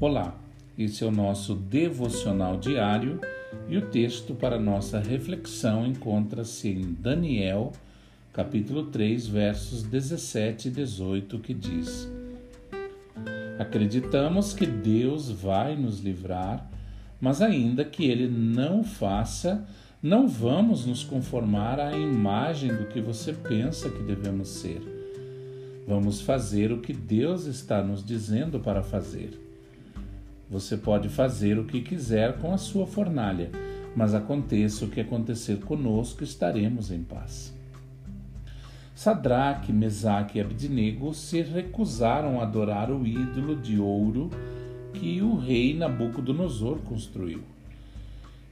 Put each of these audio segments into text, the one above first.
Olá, esse é o nosso devocional diário e o texto para nossa reflexão encontra-se em Daniel, capítulo 3, versos 17 e 18, que diz: Acreditamos que Deus vai nos livrar, mas ainda que ele não faça, não vamos nos conformar à imagem do que você pensa que devemos ser. Vamos fazer o que Deus está nos dizendo para fazer. Você pode fazer o que quiser com a sua fornalha, mas aconteça o que acontecer conosco, estaremos em paz. Sadraque, Mesaque e Abednego se recusaram a adorar o ídolo de ouro que o rei Nabucodonosor construiu.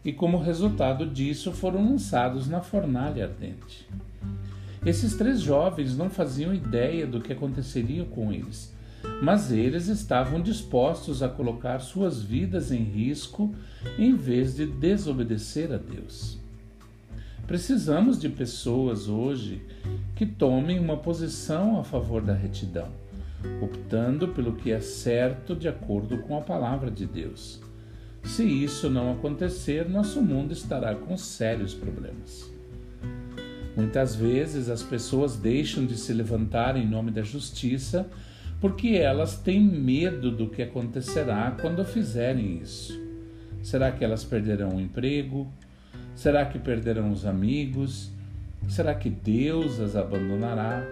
E como resultado disso, foram lançados na fornalha ardente. Esses três jovens não faziam ideia do que aconteceria com eles mas eles estavam dispostos a colocar suas vidas em risco em vez de desobedecer a Deus. Precisamos de pessoas hoje que tomem uma posição a favor da retidão, optando pelo que é certo de acordo com a palavra de Deus. Se isso não acontecer, nosso mundo estará com sérios problemas. Muitas vezes as pessoas deixam de se levantar em nome da justiça porque elas têm medo do que acontecerá quando fizerem isso. Será que elas perderão o emprego? Será que perderão os amigos? Será que Deus as abandonará?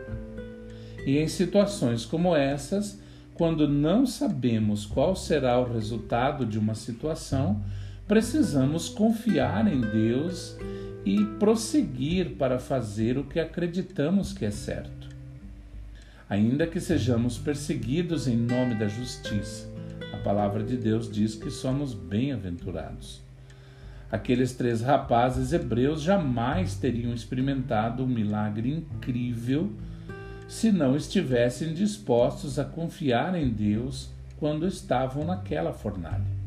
E em situações como essas, quando não sabemos qual será o resultado de uma situação, precisamos confiar em Deus e prosseguir para fazer o que acreditamos que é certo ainda que sejamos perseguidos em nome da justiça. A palavra de Deus diz que somos bem-aventurados. Aqueles três rapazes hebreus jamais teriam experimentado um milagre incrível se não estivessem dispostos a confiar em Deus quando estavam naquela fornalha.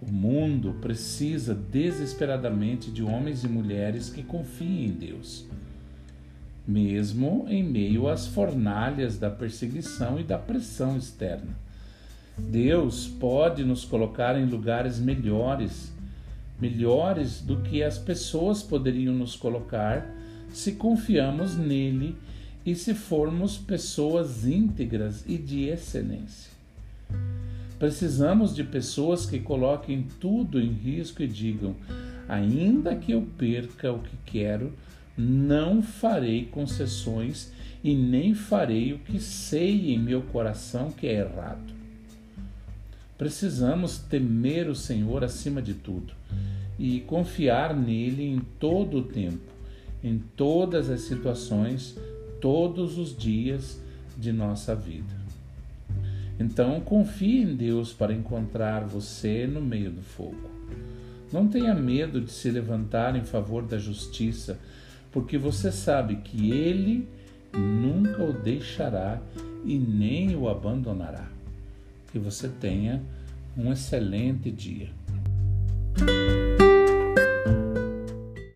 O mundo precisa desesperadamente de homens e mulheres que confiem em Deus mesmo em meio às fornalhas da perseguição e da pressão externa. Deus pode nos colocar em lugares melhores, melhores do que as pessoas poderiam nos colocar se confiamos nele e se formos pessoas íntegras e de excelência. Precisamos de pessoas que coloquem tudo em risco e digam: ainda que eu perca o que quero, não farei concessões e nem farei o que sei em meu coração que é errado. Precisamos temer o Senhor acima de tudo e confiar nele em todo o tempo, em todas as situações, todos os dias de nossa vida. Então, confie em Deus para encontrar você no meio do fogo. Não tenha medo de se levantar em favor da justiça, porque você sabe que Ele nunca o deixará e nem o abandonará. Que você tenha um excelente dia.